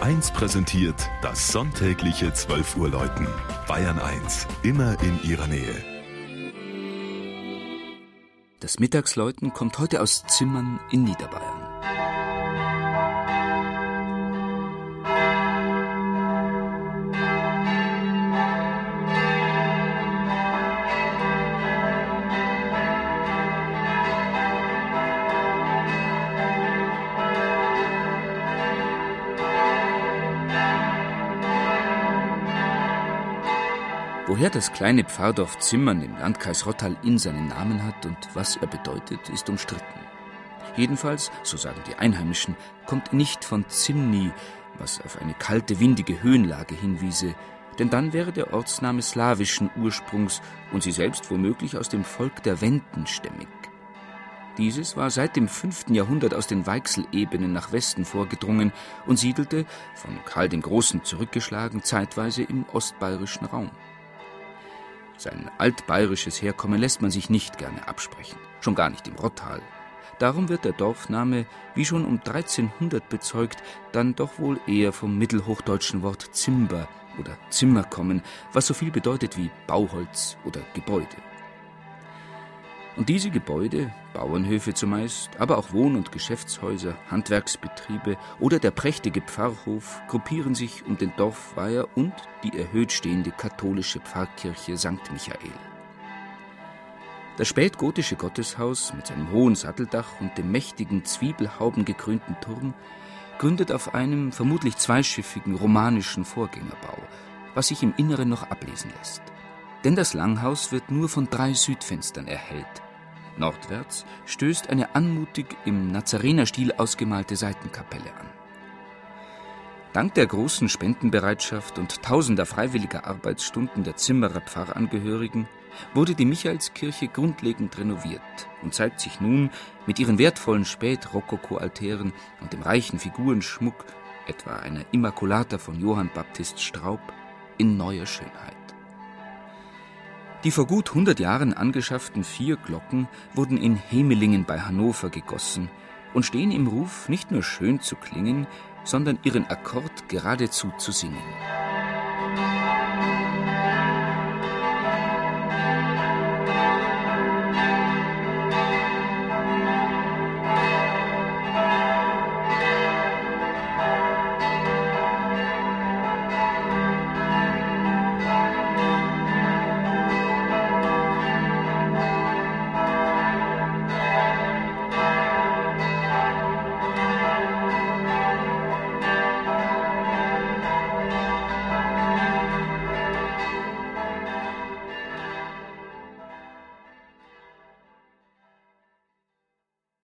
1 präsentiert das sonntägliche 12 Uhr Läuten. Bayern 1, immer in ihrer Nähe. Das Mittagsläuten kommt heute aus Zimmern in Niederbayern. Woher das kleine Pfarrdorf Zimmern im Landkreis Rottal-Inn seinen Namen hat und was er bedeutet, ist umstritten. Jedenfalls, so sagen die Einheimischen, kommt nicht von Zimni, was auf eine kalte, windige Höhenlage hinwiese, denn dann wäre der Ortsname slawischen Ursprungs und sie selbst womöglich aus dem Volk der Wenden stämmig. Dieses war seit dem 5. Jahrhundert aus den Weichselebenen nach Westen vorgedrungen und siedelte, von Karl dem Großen zurückgeschlagen, zeitweise im ostbayerischen Raum. Sein altbayerisches Herkommen lässt man sich nicht gerne absprechen, schon gar nicht im Rottal. Darum wird der Dorfname, wie schon um 1300 bezeugt, dann doch wohl eher vom mittelhochdeutschen Wort Zimber oder Zimmer kommen, was so viel bedeutet wie Bauholz oder Gebäude. Und diese Gebäude, Bauernhöfe zumeist, aber auch Wohn- und Geschäftshäuser, Handwerksbetriebe oder der prächtige Pfarrhof gruppieren sich um den Dorfweiher und die erhöht stehende katholische Pfarrkirche St. Michael. Das spätgotische Gotteshaus mit seinem hohen Satteldach und dem mächtigen zwiebelhaubengekrönten Turm gründet auf einem vermutlich zweischiffigen romanischen Vorgängerbau, was sich im Inneren noch ablesen lässt. Denn das Langhaus wird nur von drei Südfenstern erhellt. Nordwärts stößt eine anmutig im Nazarenerstil ausgemalte Seitenkapelle an. Dank der großen Spendenbereitschaft und tausender freiwilliger Arbeitsstunden der Zimmerer Pfarrangehörigen wurde die Michaelskirche grundlegend renoviert und zeigt sich nun mit ihren wertvollen Spätrokoko-Altären und dem reichen Figurenschmuck, etwa einer Immaculata von Johann Baptist Straub, in neuer Schönheit. Die vor gut 100 Jahren angeschafften vier Glocken wurden in Hemelingen bei Hannover gegossen und stehen im Ruf, nicht nur schön zu klingen, sondern ihren Akkord geradezu zu singen.